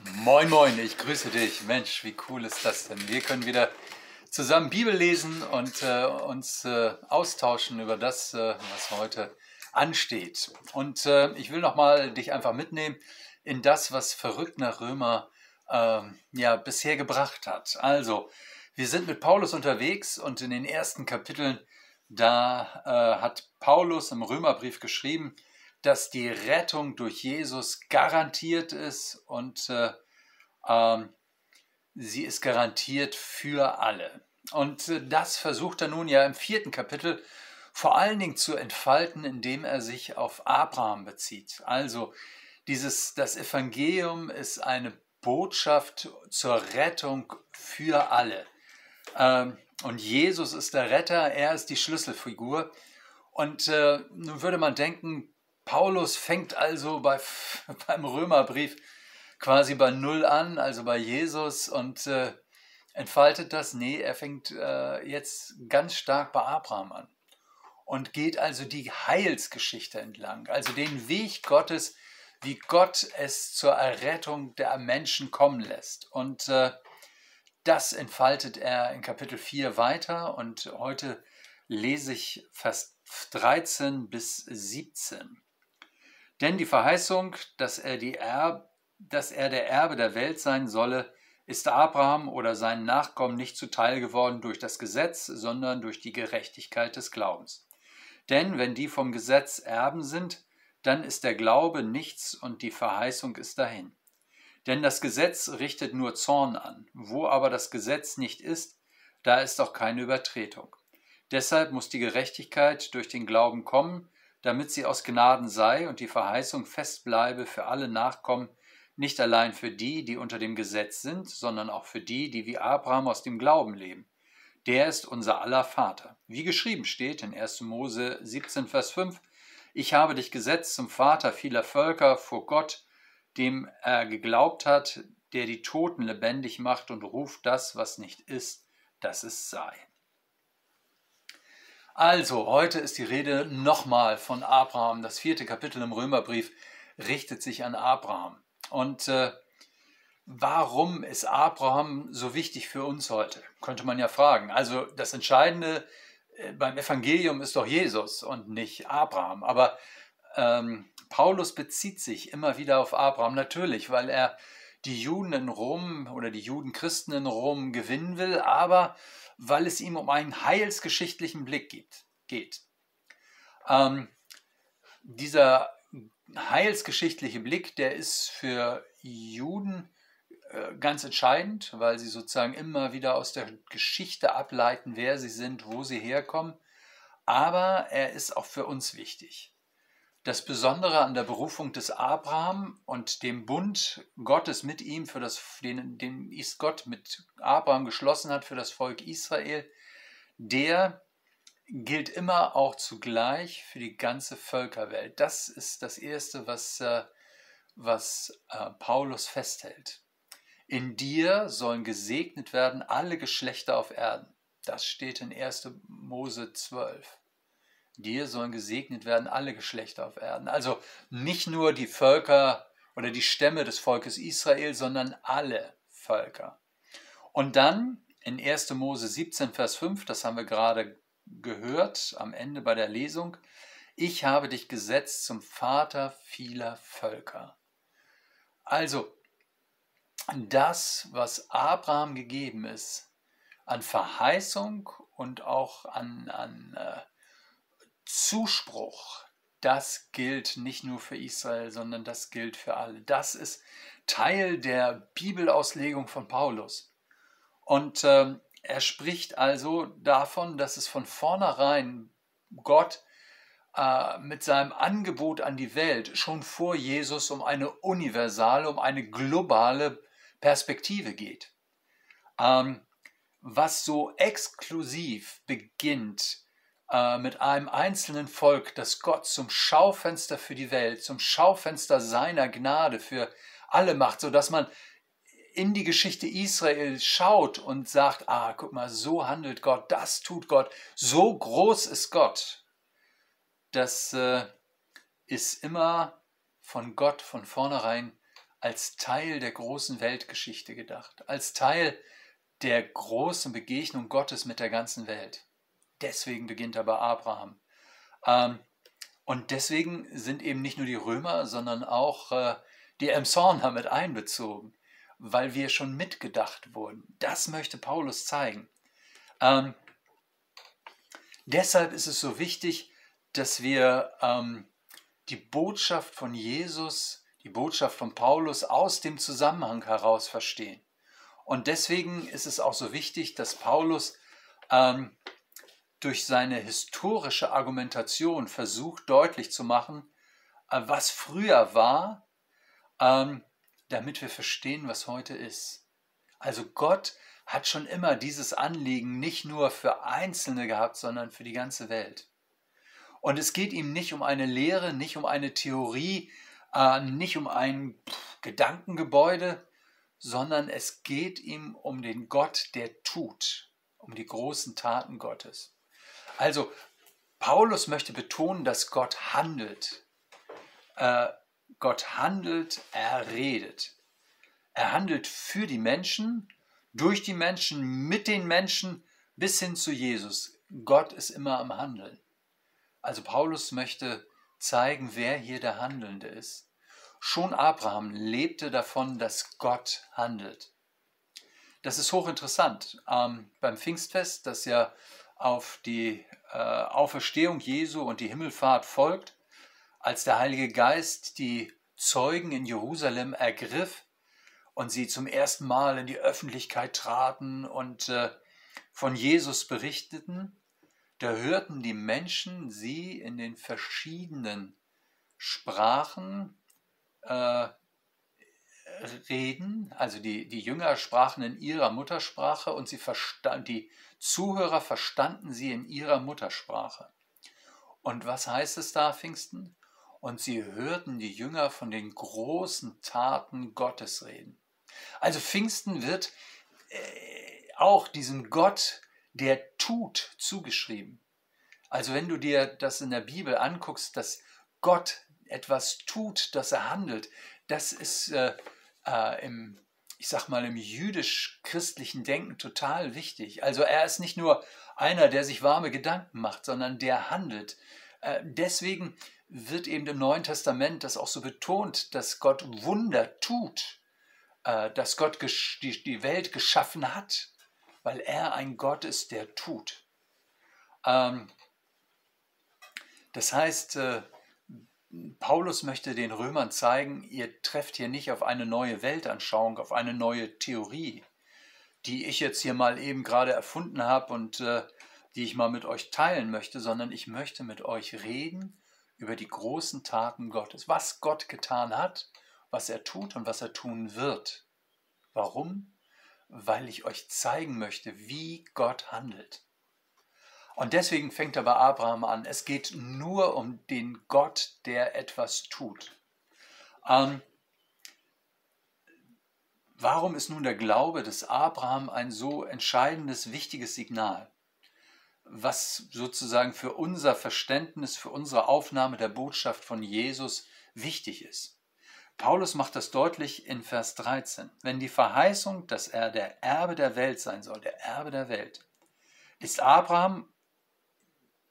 Moin, moin, ich grüße dich. Mensch, wie cool ist das denn? Wir können wieder zusammen Bibel lesen und äh, uns äh, austauschen über das, äh, was heute ansteht. Und äh, ich will nochmal dich einfach mitnehmen in das, was verrückt nach Römer ähm, ja, bisher gebracht hat. Also, wir sind mit Paulus unterwegs und in den ersten Kapiteln, da äh, hat Paulus im Römerbrief geschrieben, dass die Rettung durch Jesus garantiert ist und äh, ähm, sie ist garantiert für alle. Und äh, das versucht er nun ja im vierten Kapitel vor allen Dingen zu entfalten, indem er sich auf Abraham bezieht. Also dieses, das Evangelium ist eine Botschaft zur Rettung für alle. Ähm, und Jesus ist der Retter, er ist die Schlüsselfigur. Und äh, nun würde man denken, Paulus fängt also bei, beim Römerbrief quasi bei Null an, also bei Jesus und äh, entfaltet das. Nee, er fängt äh, jetzt ganz stark bei Abraham an und geht also die Heilsgeschichte entlang, also den Weg Gottes, wie Gott es zur Errettung der Menschen kommen lässt. Und äh, das entfaltet er in Kapitel 4 weiter und heute lese ich Vers 13 bis 17. Denn die Verheißung, dass er, die Erb, dass er der Erbe der Welt sein solle, ist Abraham oder seinen Nachkommen nicht zuteil geworden durch das Gesetz, sondern durch die Gerechtigkeit des Glaubens. Denn wenn die vom Gesetz Erben sind, dann ist der Glaube nichts und die Verheißung ist dahin. Denn das Gesetz richtet nur Zorn an. Wo aber das Gesetz nicht ist, da ist auch keine Übertretung. Deshalb muss die Gerechtigkeit durch den Glauben kommen, damit sie aus Gnaden sei und die Verheißung fest bleibe für alle Nachkommen, nicht allein für die, die unter dem Gesetz sind, sondern auch für die, die wie Abraham aus dem Glauben leben. Der ist unser aller Vater. Wie geschrieben steht in 1. Mose 17, Vers 5, Ich habe dich gesetzt zum Vater vieler Völker vor Gott, dem er geglaubt hat, der die Toten lebendig macht und ruft das, was nicht ist, dass es sei. Also, heute ist die Rede nochmal von Abraham. Das vierte Kapitel im Römerbrief richtet sich an Abraham. Und äh, warum ist Abraham so wichtig für uns heute? Könnte man ja fragen. Also, das Entscheidende äh, beim Evangelium ist doch Jesus und nicht Abraham. Aber ähm, Paulus bezieht sich immer wieder auf Abraham, natürlich, weil er die Juden in Rom oder die Judenchristen in Rom gewinnen will, aber weil es ihm um einen heilsgeschichtlichen Blick gibt, geht. Ähm, dieser heilsgeschichtliche Blick, der ist für Juden äh, ganz entscheidend, weil sie sozusagen immer wieder aus der Geschichte ableiten, wer sie sind, wo sie herkommen. Aber er ist auch für uns wichtig. Das Besondere an der Berufung des Abraham und dem Bund Gottes mit ihm, für das, den, den Gott mit Abraham geschlossen hat für das Volk Israel, der gilt immer auch zugleich für die ganze Völkerwelt. Das ist das Erste, was, äh, was äh, Paulus festhält. In dir sollen gesegnet werden alle Geschlechter auf Erden. Das steht in 1. Mose 12 dir sollen gesegnet werden alle Geschlechter auf Erden. Also nicht nur die Völker oder die Stämme des Volkes Israel, sondern alle Völker. Und dann in 1. Mose 17, Vers 5, das haben wir gerade gehört am Ende bei der Lesung, ich habe dich gesetzt zum Vater vieler Völker. Also, das, was Abraham gegeben ist, an Verheißung und auch an, an äh, Zuspruch, das gilt nicht nur für Israel, sondern das gilt für alle. Das ist Teil der Bibelauslegung von Paulus. Und äh, er spricht also davon, dass es von vornherein Gott äh, mit seinem Angebot an die Welt schon vor Jesus um eine universale, um eine globale Perspektive geht. Ähm, was so exklusiv beginnt äh, mit einem einzelnen Volk, das Gott zum Schaufenster für die Welt, zum Schaufenster seiner Gnade für alle macht, sodass man in die Geschichte Israel schaut und sagt, ah, guck mal, so handelt Gott, das tut Gott, so groß ist Gott. Das äh, ist immer von Gott von vornherein als Teil der großen Weltgeschichte gedacht, als Teil der großen Begegnung Gottes mit der ganzen Welt. Deswegen beginnt er bei Abraham. Ähm, und deswegen sind eben nicht nur die Römer, sondern auch äh, die Emshorner mit einbezogen, weil wir schon mitgedacht wurden. Das möchte Paulus zeigen. Ähm, deshalb ist es so wichtig, dass wir ähm, die Botschaft von Jesus, die Botschaft von Paulus aus dem Zusammenhang heraus verstehen. Und deswegen ist es auch so wichtig, dass Paulus ähm, durch seine historische Argumentation versucht deutlich zu machen, äh, was früher war, ähm, damit wir verstehen, was heute ist. Also Gott hat schon immer dieses Anliegen nicht nur für Einzelne gehabt, sondern für die ganze Welt. Und es geht ihm nicht um eine Lehre, nicht um eine Theorie, äh, nicht um ein Gedankengebäude, sondern es geht ihm um den Gott, der tut, um die großen Taten Gottes. Also, Paulus möchte betonen, dass Gott handelt. Äh, Gott handelt, er redet. Er handelt für die Menschen, durch die Menschen, mit den Menschen bis hin zu Jesus. Gott ist immer am Handeln. Also Paulus möchte zeigen, wer hier der Handelnde ist. Schon Abraham lebte davon, dass Gott handelt. Das ist hochinteressant. Ähm, beim Pfingstfest, das ja auf die äh, Auferstehung Jesu und die Himmelfahrt folgt, als der Heilige Geist die Zeugen in Jerusalem ergriff und sie zum ersten Mal in die Öffentlichkeit traten und äh, von Jesus berichteten, da hörten die Menschen sie in den verschiedenen Sprachen äh, reden, also die, die Jünger sprachen in ihrer Muttersprache und sie verstand, die Zuhörer verstanden sie in ihrer Muttersprache. Und was heißt es da, Pfingsten? Und sie hörten die Jünger von den großen Taten Gottes reden. Also Pfingsten wird äh, auch diesem Gott, der tut, zugeschrieben. Also wenn du dir das in der Bibel anguckst, dass Gott etwas tut, dass er handelt, das ist äh, äh, im, ich sag mal, im jüdisch-christlichen Denken total wichtig. Also er ist nicht nur einer, der sich warme Gedanken macht, sondern der handelt. Äh, deswegen wird eben im Neuen Testament das auch so betont, dass Gott Wunder tut, äh, dass Gott die, die Welt geschaffen hat, weil er ein Gott ist, der tut. Ähm, das heißt, äh, Paulus möchte den Römern zeigen, ihr trefft hier nicht auf eine neue Weltanschauung, auf eine neue Theorie, die ich jetzt hier mal eben gerade erfunden habe und äh, die ich mal mit euch teilen möchte, sondern ich möchte mit euch reden über die großen Taten Gottes, was Gott getan hat, was er tut und was er tun wird. Warum? Weil ich euch zeigen möchte, wie Gott handelt. Und deswegen fängt er bei Abraham an. Es geht nur um den Gott, der etwas tut. Ähm, warum ist nun der Glaube des Abraham ein so entscheidendes, wichtiges Signal, was sozusagen für unser Verständnis, für unsere Aufnahme der Botschaft von Jesus wichtig ist? Paulus macht das deutlich in Vers 13. Wenn die Verheißung, dass er der Erbe der Welt sein soll, der Erbe der Welt, ist Abraham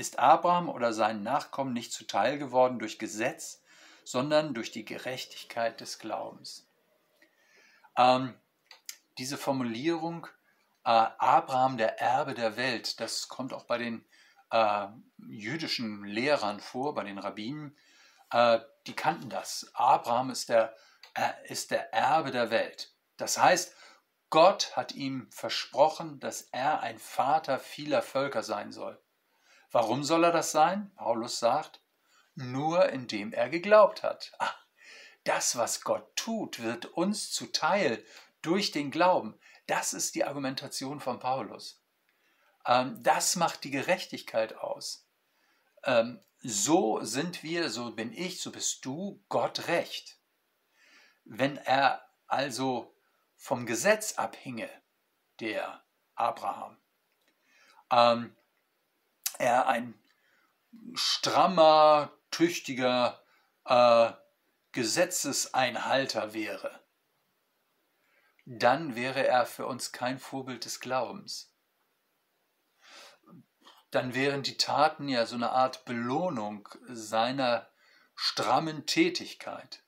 ist Abraham oder seinen Nachkommen nicht zuteil geworden durch Gesetz, sondern durch die Gerechtigkeit des Glaubens. Ähm, diese Formulierung, äh, Abraham der Erbe der Welt, das kommt auch bei den äh, jüdischen Lehrern vor, bei den Rabbinen, äh, die kannten das. Abraham ist der, äh, ist der Erbe der Welt. Das heißt, Gott hat ihm versprochen, dass er ein Vater vieler Völker sein soll. Warum soll er das sein? Paulus sagt, nur indem er geglaubt hat. Ach, das, was Gott tut, wird uns zuteil durch den Glauben. Das ist die Argumentation von Paulus. Ähm, das macht die Gerechtigkeit aus. Ähm, so sind wir, so bin ich, so bist du, Gott recht. Wenn er also vom Gesetz abhinge, der Abraham, ähm, er ein strammer, tüchtiger, äh, Gesetzeseinhalter wäre, dann wäre er für uns kein Vorbild des Glaubens. Dann wären die Taten ja so eine Art Belohnung seiner strammen Tätigkeit.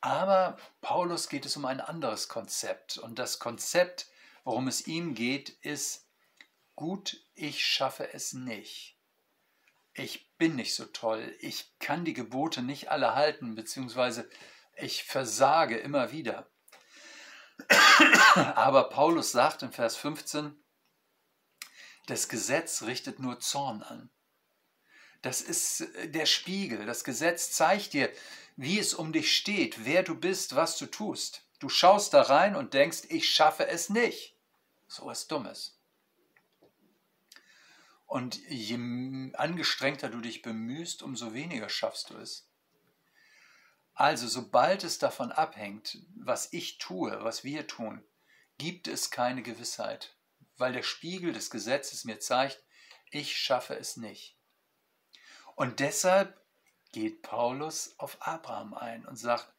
Aber Paulus geht es um ein anderes Konzept. Und das Konzept, worum es ihm geht, ist, gut, ich schaffe es nicht. Ich bin nicht so toll. Ich kann die Gebote nicht alle halten, beziehungsweise ich versage immer wieder. Aber Paulus sagt in Vers 15, das Gesetz richtet nur Zorn an. Das ist äh, der Spiegel. Das Gesetz zeigt dir, wie es um dich steht, wer du bist, was du tust. Du schaust da rein und denkst, ich schaffe es nicht. So was Dummes. Und je angestrengter du dich bemühst, umso weniger schaffst du es. Also, sobald es davon abhängt, was ich tue, was wir tun, gibt es keine Gewissheit, weil der Spiegel des Gesetzes mir zeigt, ich schaffe es nicht. Und deshalb geht Paulus auf Abraham ein und sagt,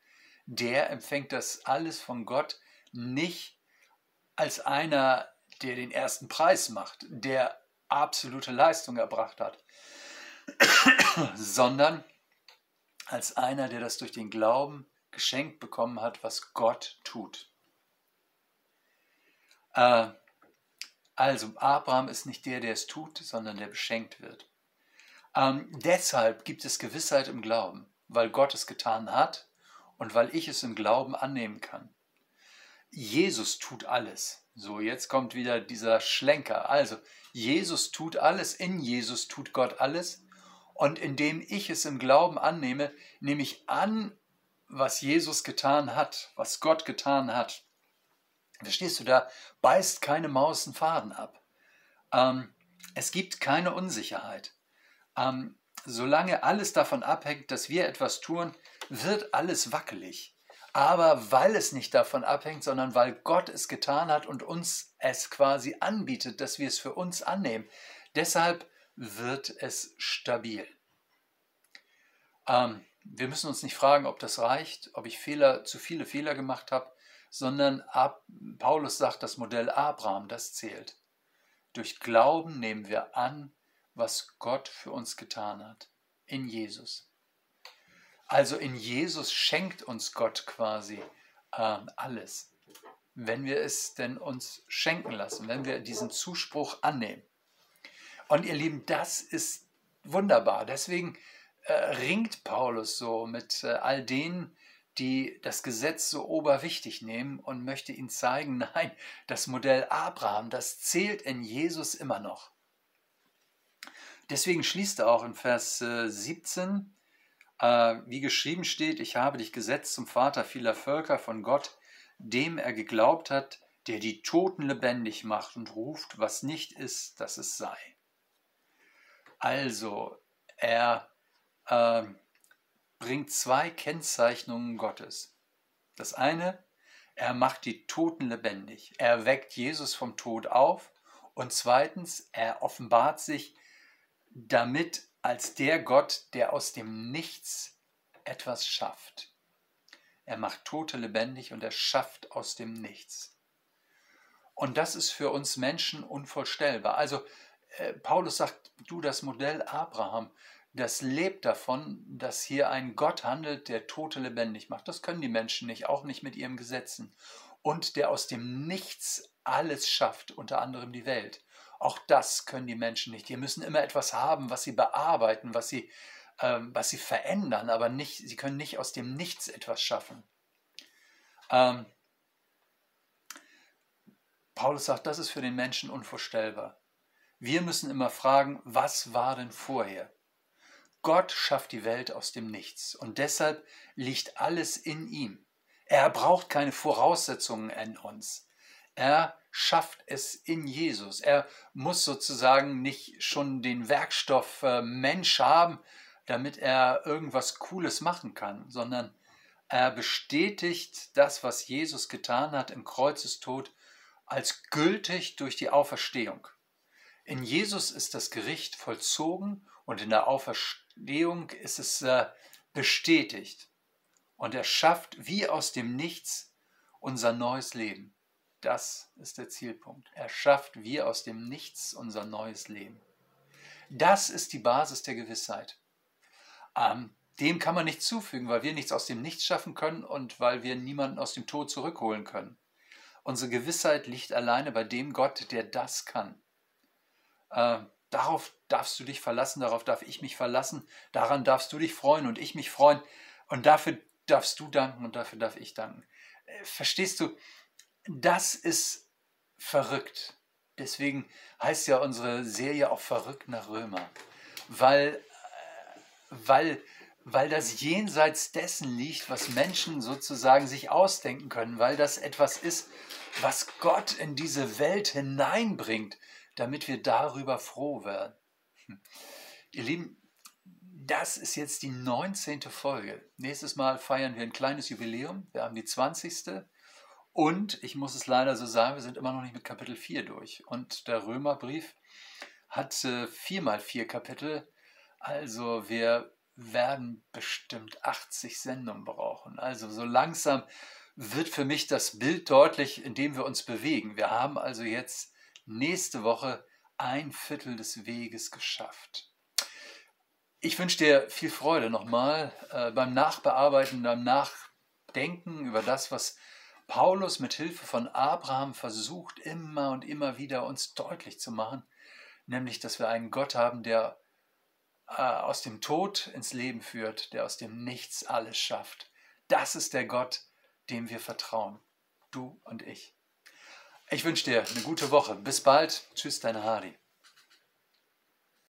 der empfängt das alles von Gott nicht als einer, der den ersten Preis macht, der absolute Leistung erbracht hat, sondern als einer, der das durch den Glauben geschenkt bekommen hat, was Gott tut. Äh, also Abraham ist nicht der, der es tut, sondern der beschenkt wird. Ähm, deshalb gibt es Gewissheit im Glauben, weil Gott es getan hat und weil ich es im Glauben annehmen kann. Jesus tut alles. So, jetzt kommt wieder dieser Schlenker. Also, Jesus tut alles, in Jesus tut Gott alles. Und indem ich es im Glauben annehme, nehme ich an, was Jesus getan hat, was Gott getan hat. Verstehst du, da beißt keine Maus einen Faden ab. Ähm, es gibt keine Unsicherheit. Ähm, solange alles davon abhängt, dass wir etwas tun, wird alles wackelig. Aber weil es nicht davon abhängt, sondern weil Gott es getan hat und uns es quasi anbietet, dass wir es für uns annehmen, deshalb wird es stabil. Ähm, wir müssen uns nicht fragen, ob das reicht, ob ich Fehler, zu viele Fehler gemacht habe, sondern ab, Paulus sagt, das Modell Abraham, das zählt. Durch Glauben nehmen wir an, was Gott für uns getan hat. In Jesus. Also in Jesus schenkt uns Gott quasi äh, alles. Wenn wir es denn uns schenken lassen, wenn wir diesen Zuspruch annehmen. Und ihr Lieben, das ist wunderbar. Deswegen äh, ringt Paulus so mit äh, all denen, die das Gesetz so oberwichtig nehmen und möchte ihnen zeigen, nein, das Modell Abraham, das zählt in Jesus immer noch. Deswegen schließt er auch in Vers 17, äh, wie geschrieben steht, ich habe dich gesetzt zum Vater vieler Völker von Gott, dem er geglaubt hat, der die Toten lebendig macht und ruft, was nicht ist, dass es sei. Also, er äh, bringt zwei Kennzeichnungen Gottes. Das eine, er macht die Toten lebendig. Er weckt Jesus vom Tod auf. Und zweitens, er offenbart sich damit als der Gott, der aus dem Nichts etwas schafft. Er macht Tote lebendig und er schafft aus dem Nichts. Und das ist für uns Menschen unvorstellbar. Also äh, Paulus sagt, du das Modell Abraham, das lebt davon, dass hier ein Gott handelt, der Tote lebendig macht. Das können die Menschen nicht, auch nicht mit ihren Gesetzen. Und der aus dem Nichts alles schafft, unter anderem die Welt. Auch das können die Menschen nicht. Die müssen immer etwas haben, was sie bearbeiten, was sie, ähm, was sie verändern, aber nicht, sie können nicht aus dem Nichts etwas schaffen. Ähm, Paulus sagt, das ist für den Menschen unvorstellbar. Wir müssen immer fragen, was war denn vorher? Gott schafft die Welt aus dem Nichts und deshalb liegt alles in ihm. Er braucht keine Voraussetzungen in uns. Er schafft es in Jesus. Er muss sozusagen nicht schon den Werkstoff äh, Mensch haben, damit er irgendwas Cooles machen kann, sondern er bestätigt das, was Jesus getan hat im Kreuzestod, als gültig durch die Auferstehung. In Jesus ist das Gericht vollzogen und in der Auferstehung ist es äh, bestätigt. Und er schafft wie aus dem Nichts unser neues Leben. Das ist der Zielpunkt. Er schafft wie aus dem Nichts unser neues Leben. Das ist die Basis der Gewissheit. Ähm, dem kann man nichts zufügen, weil wir nichts aus dem Nichts schaffen können und weil wir niemanden aus dem Tod zurückholen können. Unsere Gewissheit liegt alleine bei dem Gott, der das kann. Äh, darauf darfst du dich verlassen, darauf darf ich mich verlassen, daran darfst du dich freuen und ich mich freuen und dafür darfst du danken und dafür darf ich danken. Äh, verstehst du, das ist verrückt. Deswegen heißt ja unsere Serie auch verrückt nach Römer, weil, äh, weil weil das jenseits dessen liegt, was Menschen sozusagen sich ausdenken können, weil das etwas ist, was Gott in diese Welt hineinbringt, damit wir darüber froh werden. Hm. Ihr Lieben, das ist jetzt die 19. Folge. Nächstes Mal feiern wir ein kleines Jubiläum. Wir haben die 20. Und ich muss es leider so sagen, wir sind immer noch nicht mit Kapitel 4 durch. Und der Römerbrief hat viermal vier Kapitel. Also wir werden bestimmt 80 Sendungen brauchen. Also so langsam wird für mich das Bild deutlich, in dem wir uns bewegen. Wir haben also jetzt nächste Woche ein Viertel des Weges geschafft. Ich wünsche dir viel Freude nochmal äh, beim Nachbearbeiten, beim Nachdenken über das, was Paulus mit Hilfe von Abraham versucht, immer und immer wieder uns deutlich zu machen, nämlich, dass wir einen Gott haben, der äh, aus dem Tod ins Leben führt, der aus dem Nichts alles schafft. Das ist der Gott, dem wir vertrauen. Du und ich. Ich wünsche dir eine gute Woche. Bis bald. Tschüss, deine Hardy.